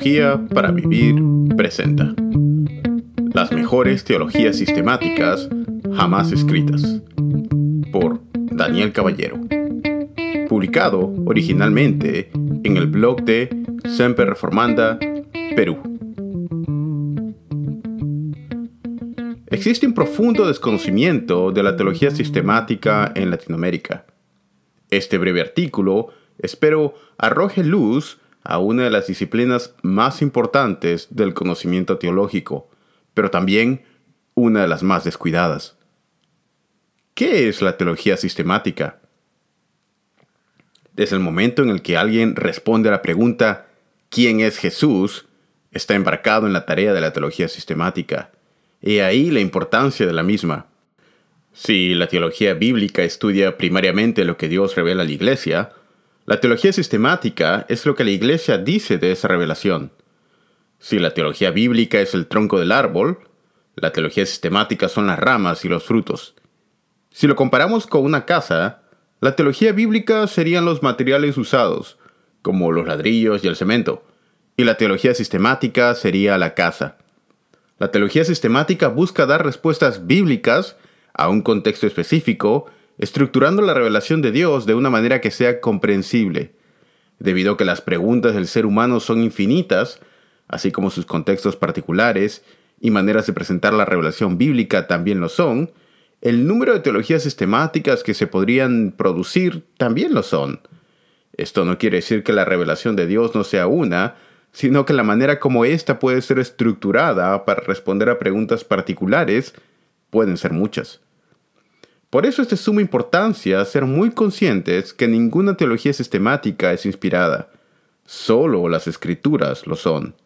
Teología para Vivir presenta Las mejores teologías sistemáticas jamás escritas por Daniel Caballero. Publicado originalmente en el blog de Semper Reformanda, Perú. Existe un profundo desconocimiento de la teología sistemática en Latinoamérica. Este breve artículo espero arroje luz a una de las disciplinas más importantes del conocimiento teológico, pero también una de las más descuidadas. ¿Qué es la teología sistemática? Desde el momento en el que alguien responde a la pregunta ¿quién es Jesús? está embarcado en la tarea de la teología sistemática. Y ahí la importancia de la misma. Si la teología bíblica estudia primariamente lo que Dios revela a la iglesia, la teología sistemática es lo que la Iglesia dice de esa revelación. Si la teología bíblica es el tronco del árbol, la teología sistemática son las ramas y los frutos. Si lo comparamos con una casa, la teología bíblica serían los materiales usados, como los ladrillos y el cemento, y la teología sistemática sería la casa. La teología sistemática busca dar respuestas bíblicas a un contexto específico estructurando la revelación de Dios de una manera que sea comprensible. Debido a que las preguntas del ser humano son infinitas, así como sus contextos particulares y maneras de presentar la revelación bíblica también lo son, el número de teologías sistemáticas que se podrían producir también lo son. Esto no quiere decir que la revelación de Dios no sea una, sino que la manera como ésta puede ser estructurada para responder a preguntas particulares pueden ser muchas. Por eso es de suma importancia ser muy conscientes que ninguna teología sistemática es inspirada, solo las escrituras lo son.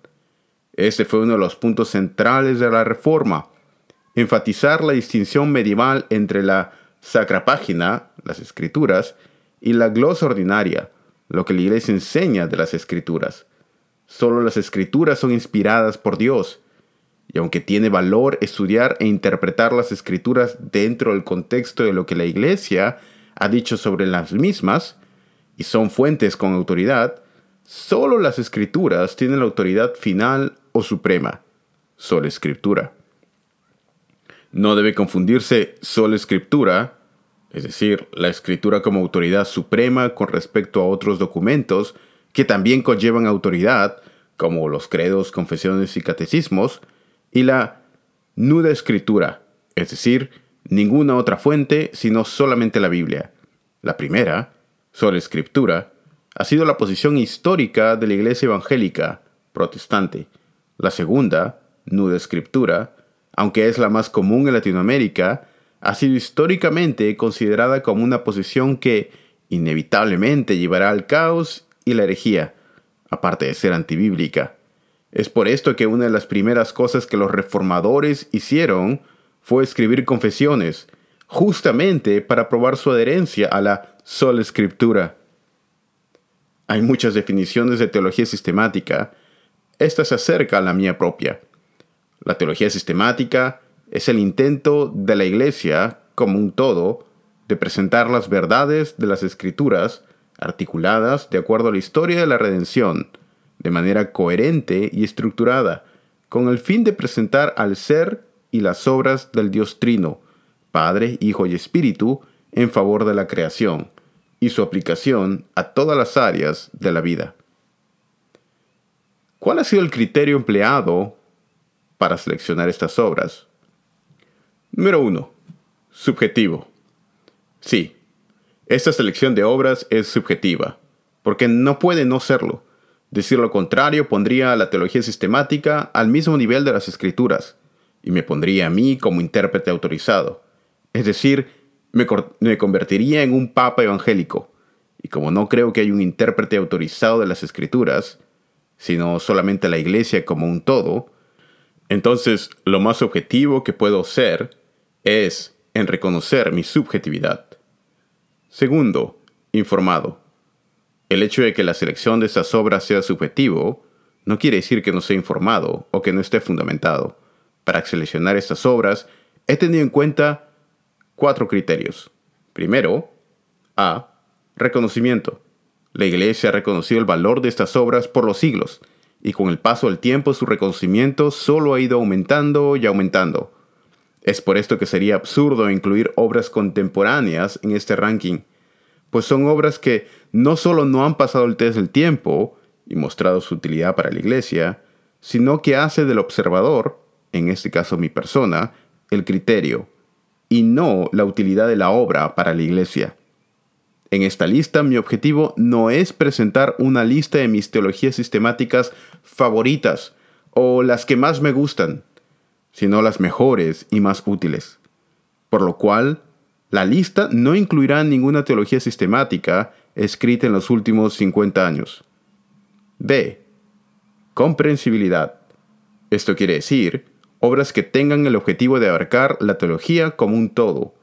Este fue uno de los puntos centrales de la Reforma, enfatizar la distinción medieval entre la sacra página, las escrituras, y la glosa ordinaria, lo que la Iglesia enseña de las escrituras. Solo las escrituras son inspiradas por Dios, y aunque tiene valor estudiar e interpretar las escrituras dentro del contexto de lo que la Iglesia ha dicho sobre las mismas, y son fuentes con autoridad, solo las escrituras tienen la autoridad final o suprema, sola escritura. No debe confundirse sola escritura, es decir, la escritura como autoridad suprema con respecto a otros documentos que también conllevan autoridad, como los credos, confesiones y catecismos, y la nuda escritura, es decir, ninguna otra fuente sino solamente la Biblia. La primera, sola escritura, ha sido la posición histórica de la Iglesia evangélica protestante. La segunda, nuda escritura, aunque es la más común en Latinoamérica, ha sido históricamente considerada como una posición que inevitablemente llevará al caos y la herejía, aparte de ser antibíblica. Es por esto que una de las primeras cosas que los reformadores hicieron fue escribir confesiones, justamente para probar su adherencia a la sola escritura. Hay muchas definiciones de teología sistemática. Esta se acerca a la mía propia. La teología sistemática es el intento de la Iglesia, como un todo, de presentar las verdades de las escrituras articuladas de acuerdo a la historia de la redención, de manera coherente y estructurada, con el fin de presentar al ser y las obras del Dios Trino, Padre, Hijo y Espíritu, en favor de la creación, y su aplicación a todas las áreas de la vida. ¿Cuál ha sido el criterio empleado para seleccionar estas obras? Número 1. Subjetivo. Sí, esta selección de obras es subjetiva, porque no puede no serlo Decir lo contrario pondría a la teología sistemática al mismo nivel de las escrituras y me pondría a mí como intérprete autorizado. Es decir, me, me convertiría en un papa evangélico. Y como no creo que haya un intérprete autorizado de las escrituras, sino solamente la iglesia como un todo, entonces lo más objetivo que puedo ser es en reconocer mi subjetividad. Segundo, informado. El hecho de que la selección de estas obras sea subjetivo no quiere decir que no sea informado o que no esté fundamentado. Para seleccionar estas obras he tenido en cuenta cuatro criterios. Primero, A. Reconocimiento. La Iglesia ha reconocido el valor de estas obras por los siglos y con el paso del tiempo su reconocimiento solo ha ido aumentando y aumentando. Es por esto que sería absurdo incluir obras contemporáneas en este ranking, pues son obras que no solo no han pasado el test del tiempo y mostrado su utilidad para la iglesia, sino que hace del observador, en este caso mi persona, el criterio, y no la utilidad de la obra para la iglesia. En esta lista mi objetivo no es presentar una lista de mis teologías sistemáticas favoritas o las que más me gustan, sino las mejores y más útiles. Por lo cual, la lista no incluirá ninguna teología sistemática escrita en los últimos 50 años. B. Comprensibilidad. Esto quiere decir obras que tengan el objetivo de abarcar la teología como un todo,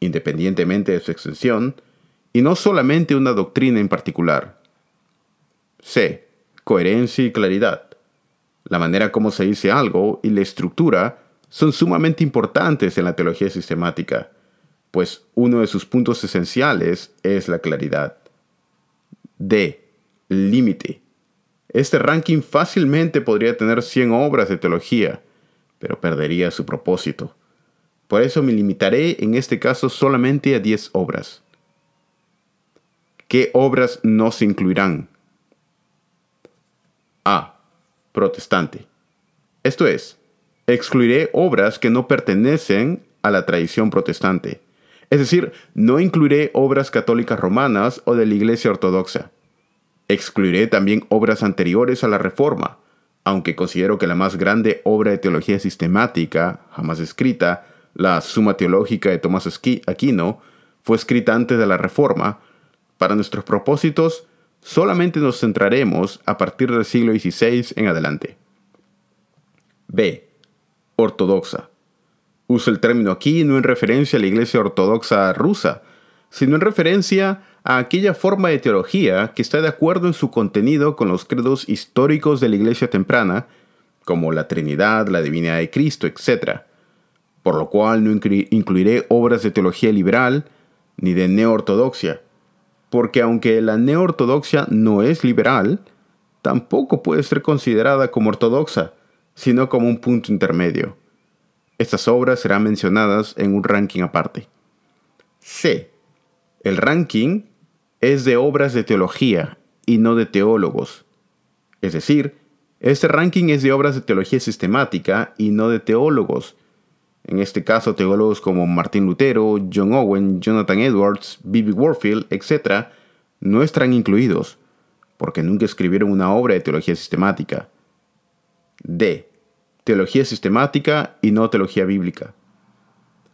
independientemente de su extensión, y no solamente una doctrina en particular. C. Coherencia y claridad. La manera como se dice algo y la estructura son sumamente importantes en la teología sistemática, pues uno de sus puntos esenciales es la claridad. D. Límite. Este ranking fácilmente podría tener 100 obras de teología, pero perdería su propósito. Por eso me limitaré en este caso solamente a 10 obras. ¿Qué obras no se incluirán? A. Protestante. Esto es, excluiré obras que no pertenecen a la tradición protestante. Es decir, no incluiré obras católicas romanas o de la Iglesia Ortodoxa. Excluiré también obras anteriores a la Reforma, aunque considero que la más grande obra de teología sistemática jamás escrita, la Suma Teológica de Tomás Aquino, fue escrita antes de la Reforma, para nuestros propósitos solamente nos centraremos a partir del siglo XVI en adelante. B. Ortodoxa. Uso el término aquí no en referencia a la Iglesia Ortodoxa rusa, sino en referencia a aquella forma de teología que está de acuerdo en su contenido con los credos históricos de la Iglesia temprana, como la Trinidad, la Divinidad de Cristo, etc. Por lo cual no incluiré obras de teología liberal ni de neoortodoxia, porque aunque la neoortodoxia no es liberal, tampoco puede ser considerada como ortodoxa, sino como un punto intermedio. Estas obras serán mencionadas en un ranking aparte. C. El ranking es de obras de teología y no de teólogos. Es decir, este ranking es de obras de teología sistemática y no de teólogos. En este caso, teólogos como Martín Lutero, John Owen, Jonathan Edwards, Bibi Warfield, etc., no estarán incluidos, porque nunca escribieron una obra de teología sistemática. D. Teología sistemática y no teología bíblica.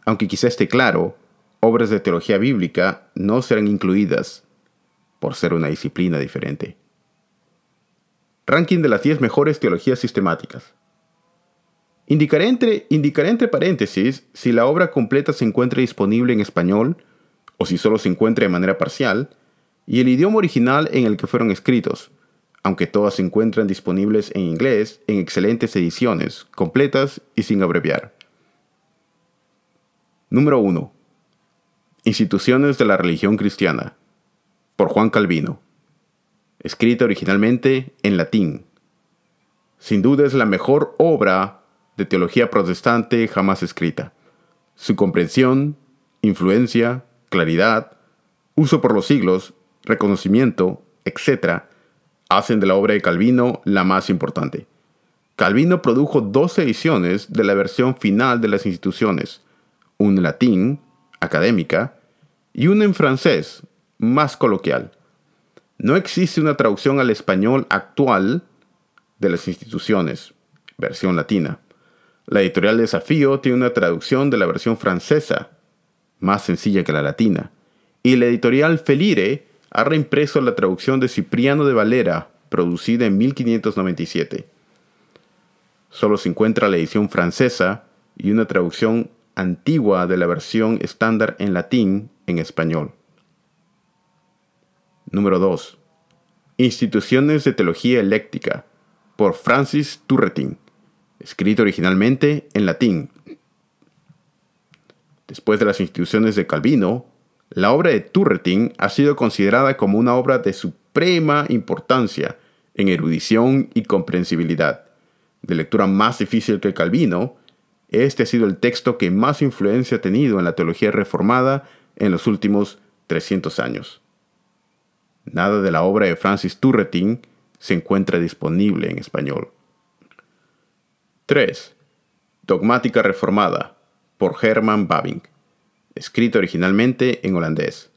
Aunque quizá esté claro, obras de teología bíblica no serán incluidas por ser una disciplina diferente. Ranking de las 10 mejores teologías sistemáticas. Indicaré entre, indicaré entre paréntesis si la obra completa se encuentra disponible en español o si solo se encuentra de manera parcial, y el idioma original en el que fueron escritos, aunque todas se encuentran disponibles en inglés en excelentes ediciones, completas y sin abreviar. Número 1. Instituciones de la religión cristiana por Juan Calvino, escrita originalmente en latín. Sin duda es la mejor obra de teología protestante jamás escrita. Su comprensión, influencia, claridad, uso por los siglos, reconocimiento, etc., hacen de la obra de Calvino la más importante. Calvino produjo dos ediciones de la versión final de las instituciones, una en latín, académica, y una en francés, más coloquial. No existe una traducción al español actual de las instituciones, versión latina. La editorial Desafío tiene una traducción de la versión francesa, más sencilla que la latina. Y la editorial Felire ha reimpreso la traducción de Cipriano de Valera, producida en 1597. Solo se encuentra la edición francesa y una traducción antigua de la versión estándar en latín en español. Número 2. Instituciones de Teología Eléctrica, por Francis Turretin, escrito originalmente en latín. Después de las instituciones de Calvino, la obra de Turretin ha sido considerada como una obra de suprema importancia en erudición y comprensibilidad. De lectura más difícil que Calvino, este ha sido el texto que más influencia ha tenido en la teología reformada en los últimos 300 años. Nada de la obra de Francis Turretin se encuentra disponible en español. 3. Dogmática Reformada por Herman Babing, escrito originalmente en holandés.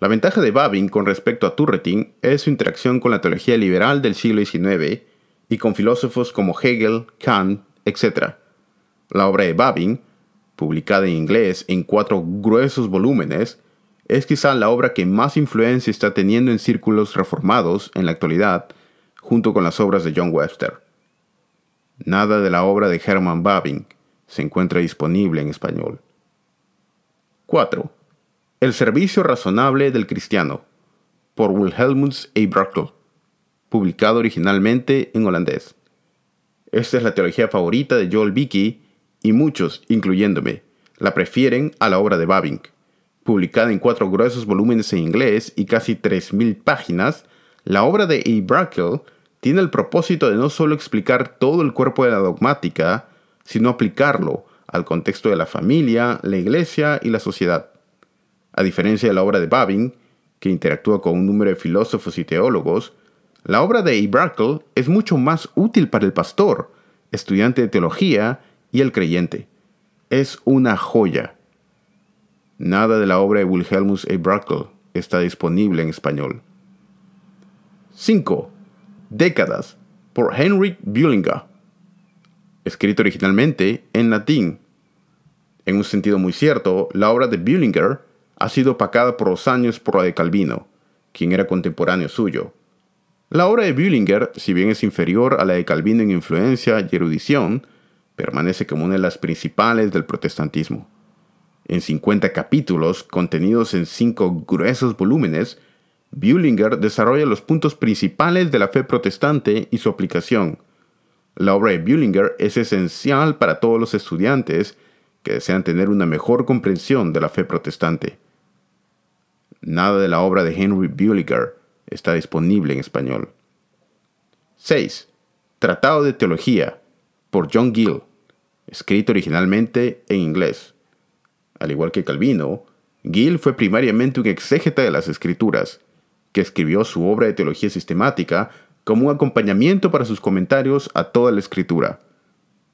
La ventaja de Babing con respecto a Turretin es su interacción con la teología liberal del siglo XIX y con filósofos como Hegel, Kant, etc. La obra de Babing, publicada en inglés en cuatro gruesos volúmenes, es quizá la obra que más influencia está teniendo en círculos reformados en la actualidad, junto con las obras de John Webster. Nada de la obra de Herman Babing se encuentra disponible en español. 4. El servicio razonable del cristiano, por Wilhelmus A. Brockel, publicado originalmente en holandés. Esta es la teología favorita de Joel Vicky y muchos, incluyéndome, la prefieren a la obra de Babing publicada en cuatro gruesos volúmenes en inglés y casi 3.000 páginas, la obra de E. Brackel tiene el propósito de no solo explicar todo el cuerpo de la dogmática, sino aplicarlo al contexto de la familia, la iglesia y la sociedad. A diferencia de la obra de Babin, que interactúa con un número de filósofos y teólogos, la obra de. Brackel es mucho más útil para el pastor, estudiante de teología y el creyente. Es una joya Nada de la obra de Wilhelmus A. Brackel está disponible en español. 5. Décadas por Heinrich Bullinger. Escrito originalmente en latín. En un sentido muy cierto, la obra de Bullinger ha sido opacada por los años por la de Calvino, quien era contemporáneo suyo. La obra de Bullinger, si bien es inferior a la de Calvino en influencia y erudición, permanece como una de las principales del protestantismo en 50 capítulos contenidos en cinco gruesos volúmenes, Bullinger desarrolla los puntos principales de la fe protestante y su aplicación. La obra de Bullinger es esencial para todos los estudiantes que desean tener una mejor comprensión de la fe protestante. Nada de la obra de Henry Bullinger está disponible en español. 6. Tratado de Teología por John Gill, escrito originalmente en inglés. Al igual que Calvino, Gill fue primariamente un exégeta de las escrituras, que escribió su obra de teología sistemática como un acompañamiento para sus comentarios a toda la escritura.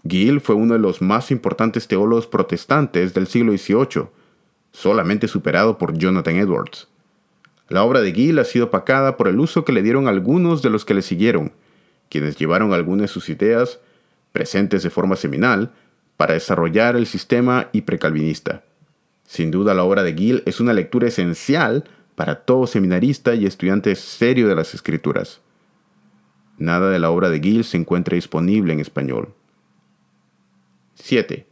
Gill fue uno de los más importantes teólogos protestantes del siglo XVIII, solamente superado por Jonathan Edwards. La obra de Gill ha sido opacada por el uso que le dieron algunos de los que le siguieron, quienes llevaron algunas de sus ideas, presentes de forma seminal, para desarrollar el sistema hipercalvinista. Sin duda la obra de Gill es una lectura esencial para todo seminarista y estudiante serio de las escrituras. Nada de la obra de Gill se encuentra disponible en español. 7.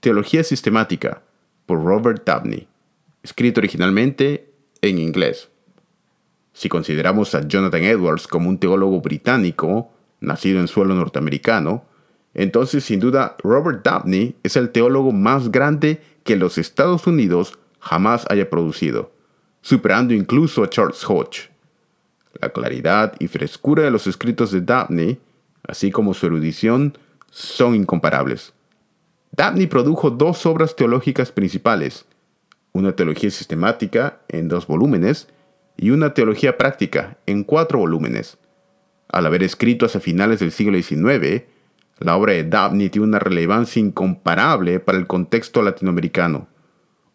Teología Sistemática por Robert Dabney, escrito originalmente en inglés. Si consideramos a Jonathan Edwards como un teólogo británico, nacido en suelo norteamericano, entonces sin duda Robert Dabney es el teólogo más grande que los Estados Unidos jamás haya producido, superando incluso a Charles Hodge. La claridad y frescura de los escritos de Dabney, así como su erudición, son incomparables. Dabney produjo dos obras teológicas principales, una teología sistemática en dos volúmenes y una teología práctica en cuatro volúmenes. Al haber escrito hacia finales del siglo XIX, la obra de Dabney tiene una relevancia incomparable para el contexto latinoamericano,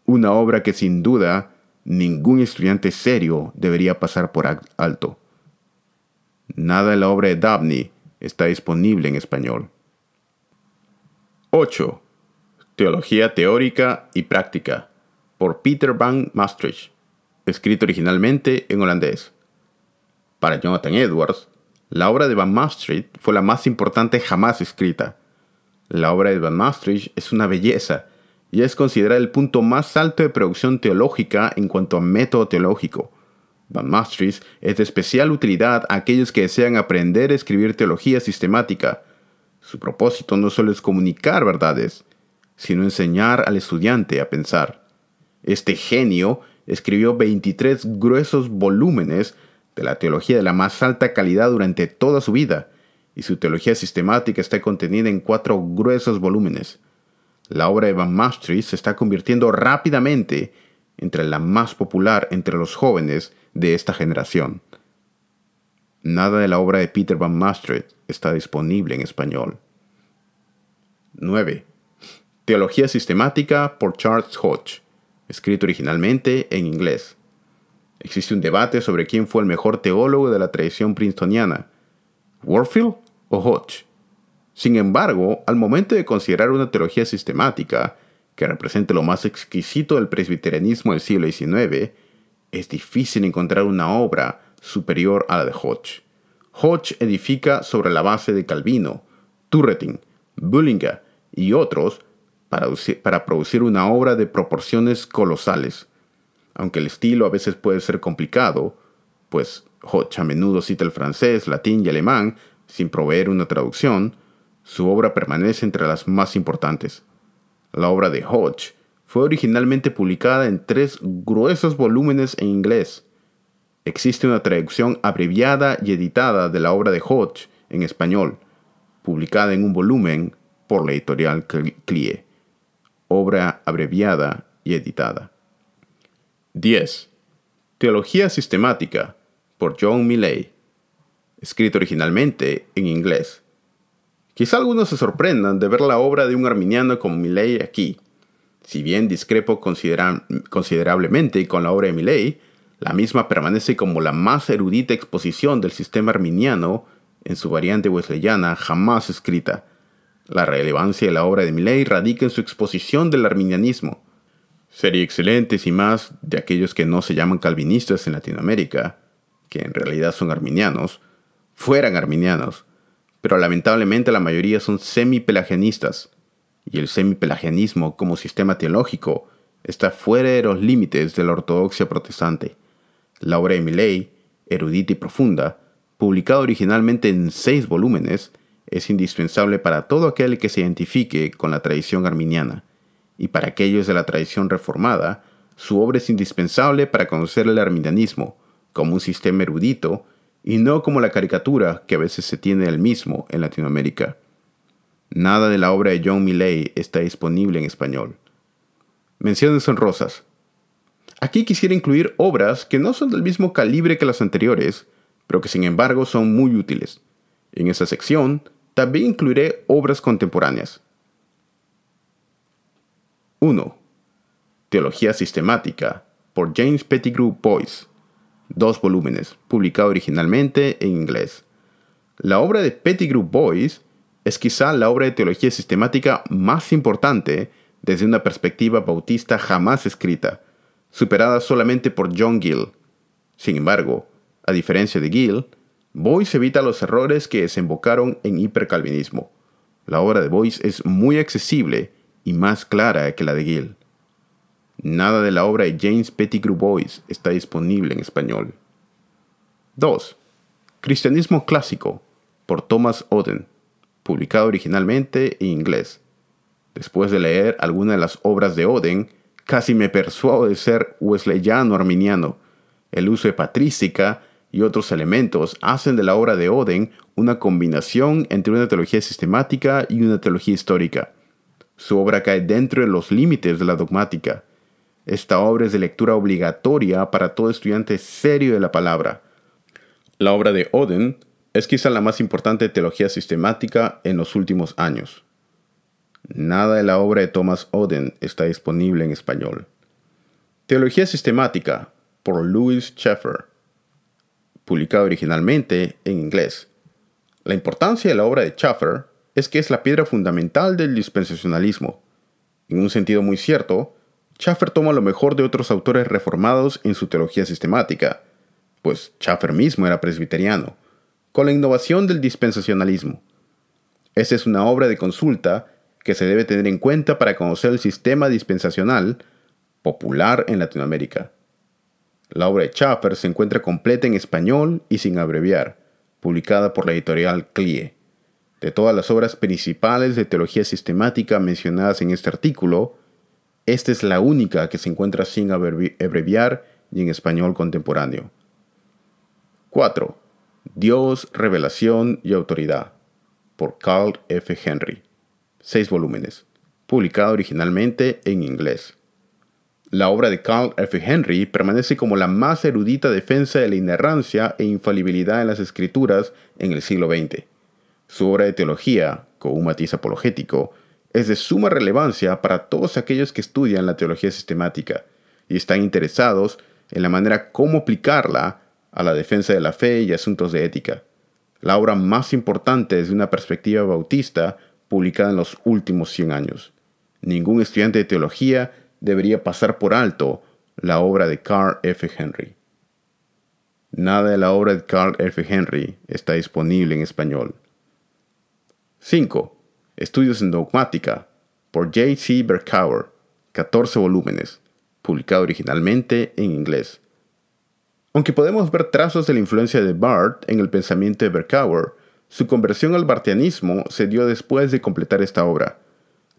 una obra que sin duda ningún estudiante serio debería pasar por alto. Nada de la obra de Dabney está disponible en español. 8. Teología teórica y práctica por Peter van Maastricht, escrito originalmente en holandés. Para Jonathan Edwards, la obra de Van Maastricht fue la más importante jamás escrita. La obra de Van Maastricht es una belleza y es considerada el punto más alto de producción teológica en cuanto a método teológico. Van Maastricht es de especial utilidad a aquellos que desean aprender a escribir teología sistemática. Su propósito no solo es comunicar verdades, sino enseñar al estudiante a pensar. Este genio escribió 23 gruesos volúmenes de la teología de la más alta calidad durante toda su vida, y su teología sistemática está contenida en cuatro gruesos volúmenes. La obra de Van Maastricht se está convirtiendo rápidamente entre la más popular entre los jóvenes de esta generación. Nada de la obra de Peter Van Maastricht está disponible en español. 9. Teología sistemática por Charles Hodge, escrito originalmente en inglés. Existe un debate sobre quién fue el mejor teólogo de la tradición princetoniana, Warfield o Hodge. Sin embargo, al momento de considerar una teología sistemática que represente lo más exquisito del presbiterianismo del siglo XIX, es difícil encontrar una obra superior a la de Hodge. Hodge edifica sobre la base de Calvino, Turretin, Bullinger y otros para, producir una obra de proporciones colosales. Aunque el estilo a veces puede ser complicado, pues Hodge a menudo cita el francés, latín y alemán sin proveer una traducción, su obra permanece entre las más importantes. La obra de Hodge fue originalmente publicada en tres gruesos volúmenes en inglés. Existe una traducción abreviada y editada de la obra de Hodge en español, publicada en un volumen por la editorial Clie. Obra abreviada y editada. 10. Teología sistemática por John Millay. Escrito originalmente en inglés. Quizá algunos se sorprendan de ver la obra de un arminiano como Millay aquí. Si bien discrepo considerablemente con la obra de Millay, la misma permanece como la más erudita exposición del sistema arminiano en su variante wesleyana jamás escrita. La relevancia de la obra de Millay radica en su exposición del arminianismo. Sería excelente si más de aquellos que no se llaman calvinistas en Latinoamérica, que en realidad son arminianos, fueran arminianos, pero lamentablemente la mayoría son semi-pelagianistas, y el semi-pelagianismo como sistema teológico está fuera de los límites de la ortodoxia protestante. La obra de Milley, erudita y profunda, publicada originalmente en seis volúmenes, es indispensable para todo aquel que se identifique con la tradición arminiana, y para aquellos de la tradición reformada, su obra es indispensable para conocer el arminianismo como un sistema erudito y no como la caricatura que a veces se tiene del mismo en Latinoamérica. Nada de la obra de John Millay está disponible en español. Menciones rosas. Aquí quisiera incluir obras que no son del mismo calibre que las anteriores, pero que sin embargo son muy útiles. En esa sección también incluiré obras contemporáneas. 1. Teología Sistemática por James Pettigrew Boyce. Dos volúmenes, publicado originalmente en inglés. La obra de Pettigrew Boyce es quizá la obra de teología sistemática más importante desde una perspectiva bautista jamás escrita, superada solamente por John Gill. Sin embargo, a diferencia de Gill, Boyce evita los errores que desembocaron en hipercalvinismo. La obra de Boyce es muy accesible y más clara que la de Gill. Nada de la obra de James Pettigrew Boyce está disponible en español. 2. Cristianismo clásico por Thomas Oden, publicado originalmente en inglés. Después de leer alguna de las obras de Oden, casi me persuado de ser wesleyano arminiano. El uso de patrística y otros elementos hacen de la obra de Oden una combinación entre una teología sistemática y una teología histórica. Su obra cae dentro de los límites de la dogmática. Esta obra es de lectura obligatoria para todo estudiante serio de la palabra. La obra de Oden es quizá la más importante teología sistemática en los últimos años. Nada de la obra de Thomas Oden está disponible en español. Teología sistemática por Louis Schaeffer publicado originalmente en inglés. La importancia de la obra de Schaffer es que es la piedra fundamental del dispensacionalismo. En un sentido muy cierto, Schaffer toma lo mejor de otros autores reformados en su teología sistemática, pues Schaffer mismo era presbiteriano, con la innovación del dispensacionalismo. Esta es una obra de consulta que se debe tener en cuenta para conocer el sistema dispensacional popular en Latinoamérica. La obra de Schaffer se encuentra completa en español y sin abreviar, publicada por la editorial CLIE. De todas las obras principales de teología sistemática mencionadas en este artículo, esta es la única que se encuentra sin abreviar y en español contemporáneo. 4. Dios, Revelación y Autoridad, por Carl F. Henry. 6 volúmenes, publicado originalmente en inglés. La obra de Carl F. Henry permanece como la más erudita defensa de la inerrancia e infalibilidad en las escrituras en el siglo XX. Su obra de teología, con un matiz apologético, es de suma relevancia para todos aquellos que estudian la teología sistemática y están interesados en la manera cómo aplicarla a la defensa de la fe y asuntos de ética. La obra más importante desde una perspectiva bautista publicada en los últimos 100 años. Ningún estudiante de teología debería pasar por alto la obra de Carl F. Henry. Nada de la obra de Carl F. Henry está disponible en español. 5. Estudios en Dogmática por J. C. Berkauer, 14 volúmenes, publicado originalmente en inglés. Aunque podemos ver trazos de la influencia de Barth en el pensamiento de Berkauer, su conversión al bartianismo se dio después de completar esta obra.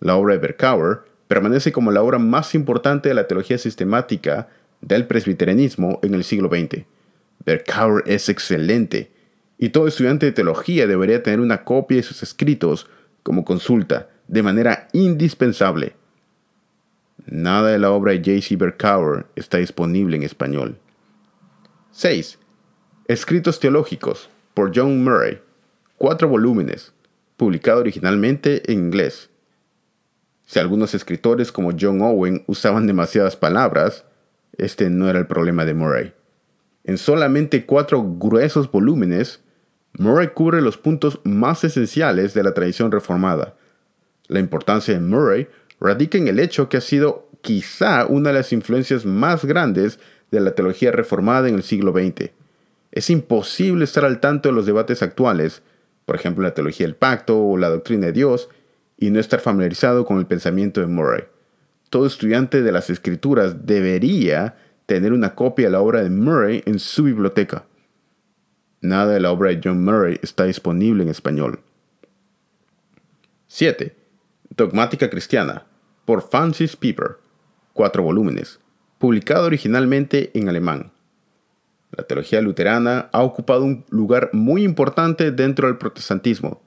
La obra de Berkauer permanece como la obra más importante de la teología sistemática del presbiterianismo en el siglo XX. Berkauer es excelente, y todo estudiante de teología debería tener una copia de sus escritos como consulta, de manera indispensable. Nada de la obra de J.C. Berkauer está disponible en español. 6. Escritos teológicos por John Murray. Cuatro volúmenes, publicado originalmente en inglés. Si algunos escritores como John Owen usaban demasiadas palabras, este no era el problema de Murray. En solamente cuatro gruesos volúmenes, Murray cubre los puntos más esenciales de la tradición reformada. La importancia de Murray radica en el hecho que ha sido quizá una de las influencias más grandes de la teología reformada en el siglo XX. Es imposible estar al tanto de los debates actuales, por ejemplo la teología del pacto o la doctrina de Dios, y no estar familiarizado con el pensamiento de Murray. Todo estudiante de las escrituras debería tener una copia de la obra de Murray en su biblioteca. Nada de la obra de John Murray está disponible en español. 7. Dogmática Cristiana, por Francis Pieper, 4 volúmenes, publicado originalmente en alemán. La teología luterana ha ocupado un lugar muy importante dentro del protestantismo,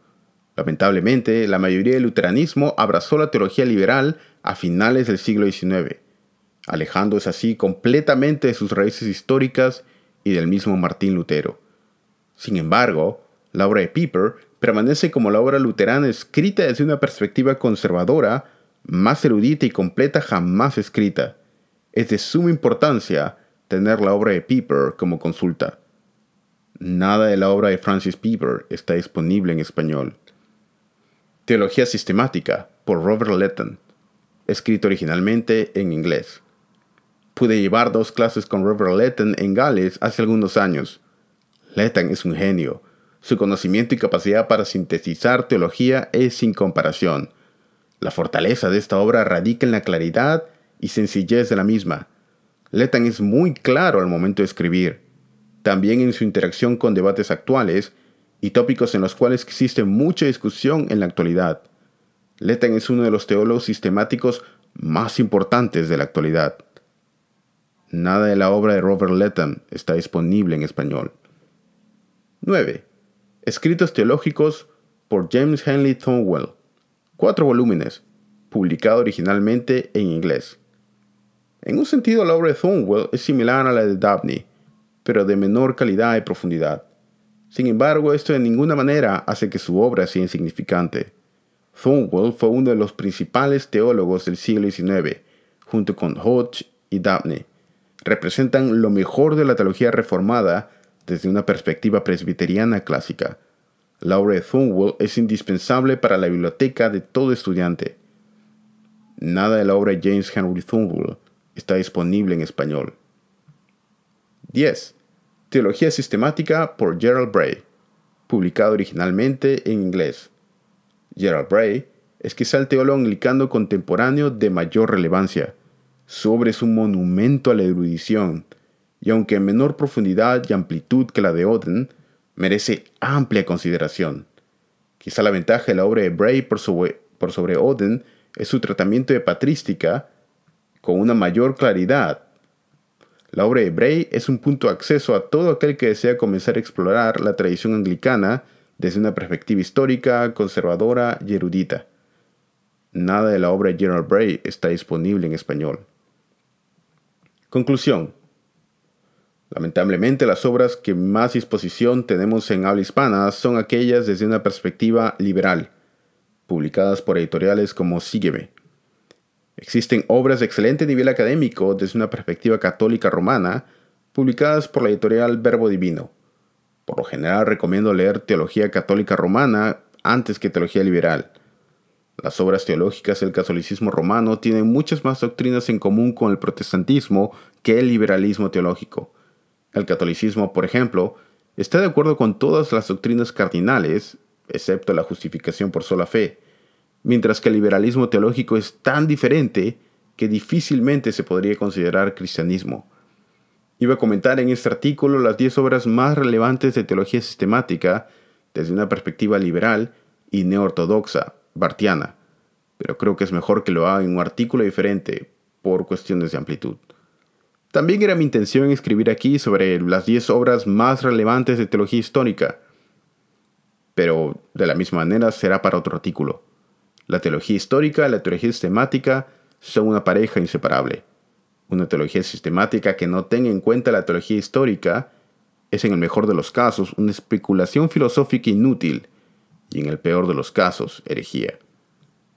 Lamentablemente, la mayoría del luteranismo abrazó la teología liberal a finales del siglo XIX, alejándose así completamente de sus raíces históricas y del mismo Martín Lutero. Sin embargo, la obra de Pieper permanece como la obra luterana escrita desde una perspectiva conservadora, más erudita y completa jamás escrita. Es de suma importancia tener la obra de Pieper como consulta. Nada de la obra de Francis Pieper está disponible en español. Teología Sistemática por Robert Letton, escrito originalmente en inglés. Pude llevar dos clases con Robert Letton en Gales hace algunos años. Letton es un genio. Su conocimiento y capacidad para sintetizar teología es sin comparación. La fortaleza de esta obra radica en la claridad y sencillez de la misma. Letton es muy claro al momento de escribir. También en su interacción con debates actuales y tópicos en los cuales existe mucha discusión en la actualidad. Letton es uno de los teólogos sistemáticos más importantes de la actualidad. Nada de la obra de Robert Letton está disponible en español. 9. Escritos teológicos por James Henley Thornwell. Cuatro volúmenes, publicado originalmente en inglés. En un sentido, la obra de Thornwell es similar a la de Dabney, pero de menor calidad y profundidad. Sin embargo, esto de ninguna manera hace que su obra sea insignificante. Thornwell fue uno de los principales teólogos del siglo XIX, junto con Hodge y Dabney. Representan lo mejor de la teología reformada desde una perspectiva presbiteriana clásica. La obra de Thornwell es indispensable para la biblioteca de todo estudiante. Nada de la obra de James Henry Thornwell está disponible en español. 10. Teología Sistemática por Gerald Bray, publicado originalmente en inglés. Gerald Bray es quizá el teólogo anglicano contemporáneo de mayor relevancia. Su obra es un monumento a la erudición, y aunque en menor profundidad y amplitud que la de Oden, merece amplia consideración. Quizá la ventaja de la obra de Bray por sobre, por sobre Oden es su tratamiento de patrística con una mayor claridad La obra de Bray es un punto de acceso a todo aquel que desea comenzar a explorar la tradición anglicana desde una perspectiva histórica, conservadora y erudita. Nada de la obra de Gerald Bray está disponible en español. Conclusión. Lamentablemente las obras que más disposición tenemos en habla hispana son aquellas desde una perspectiva liberal, publicadas por editoriales como Sígueme. Existen obras de excelente nivel académico desde una perspectiva católica romana, publicadas por la editorial Verbo Divino. Por lo general recomiendo leer teología católica romana antes que teología liberal. Las obras teológicas del catolicismo romano tienen muchas más doctrinas en común con el protestantismo que el liberalismo teológico. El catolicismo, por ejemplo, está de acuerdo con todas las doctrinas cardinales, excepto la justificación por sola fe, mientras que el liberalismo teológico es tan diferente que difícilmente se podría considerar cristianismo. Iba a comentar en este artículo las 10 obras más relevantes de teología sistemática desde una perspectiva liberal y neortodoxa, bartiana, pero creo que es mejor que lo haga en un artículo diferente por cuestiones de amplitud. También era mi intención escribir aquí sobre las 10 obras más relevantes de teología histórica, pero de la misma manera será para otro artículo. La teología histórica y la teología sistemática son una pareja inseparable. Una teología sistemática que no tenga en cuenta la teología histórica es en el mejor de los casos una especulación filosófica inútil y en el peor de los casos, herejía.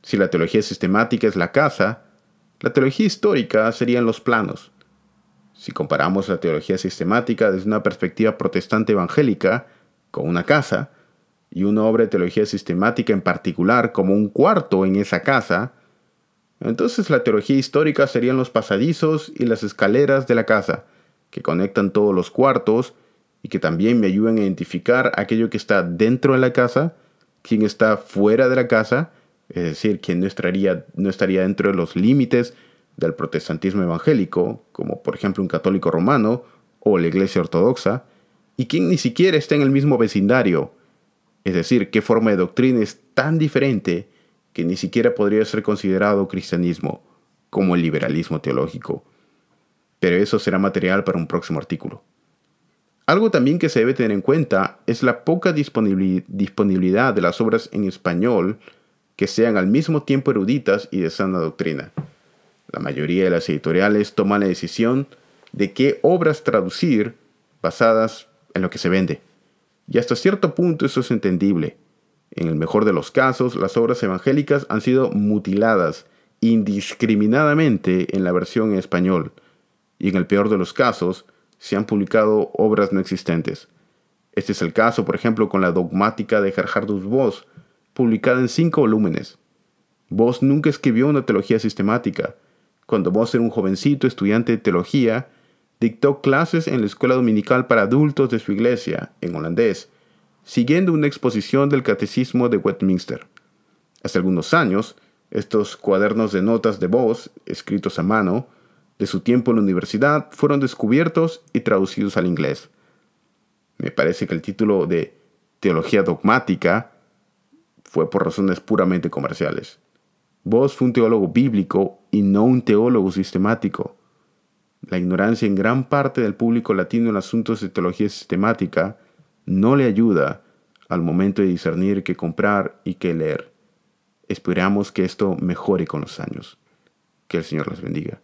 Si la teología sistemática es la casa, la teología histórica serían los planos. Si comparamos la teología sistemática desde una perspectiva protestante evangélica con una casa, y una obra de teología sistemática en particular como un cuarto en esa casa, entonces la teología histórica serían los pasadizos y las escaleras de la casa, que conectan todos los cuartos y que también me ayudan a identificar aquello que está dentro de la casa quien está fuera de la casa, es decir, quien no estaría, no estaría dentro de los límites del protestantismo evangélico, como por ejemplo un católico romano o la iglesia ortodoxa, y quien ni siquiera está en el mismo vecindario, es decir, qué forma de doctrina es tan diferente que ni siquiera podría ser considerado cristianismo como liberalismo teológico. Pero eso será material para un próximo artículo. Algo también que se debe tener en cuenta es la poca disponibilidad de las obras en español que sean al mismo tiempo eruditas y de sana doctrina. La mayoría de las editoriales toman la decisión de qué obras traducir basadas en lo que se vende. Y hasta cierto punto eso es entendible. En el mejor de los casos, las obras evangélicas han sido mutiladas indiscriminadamente en la versión en español. Y en el peor de los casos, se han publicado obras no existentes. Este es el caso, por ejemplo, con la dogmática de Gerhardus Voss, publicada en cinco volúmenes. Voss nunca escribió una teología sistemática. Cuando Voss era un jovencito estudiante de teología, dictó clases en la escuela dominical para adultos de su iglesia, en holandés, siguiendo una exposición del catecismo de Westminster. Hace algunos años, estos cuadernos de notas de Voss, escritos a mano, de su tiempo en la universidad fueron descubiertos y traducidos al inglés. Me parece que el título de Teología Dogmática fue por razones puramente comerciales. Vos fue un teólogo bíblico y no un teólogo sistemático. La ignorancia en gran parte del público latino en asuntos de teología sistemática no le ayuda al momento de discernir qué comprar y qué leer. Esperamos que esto mejore con los años. Que el Señor les bendiga.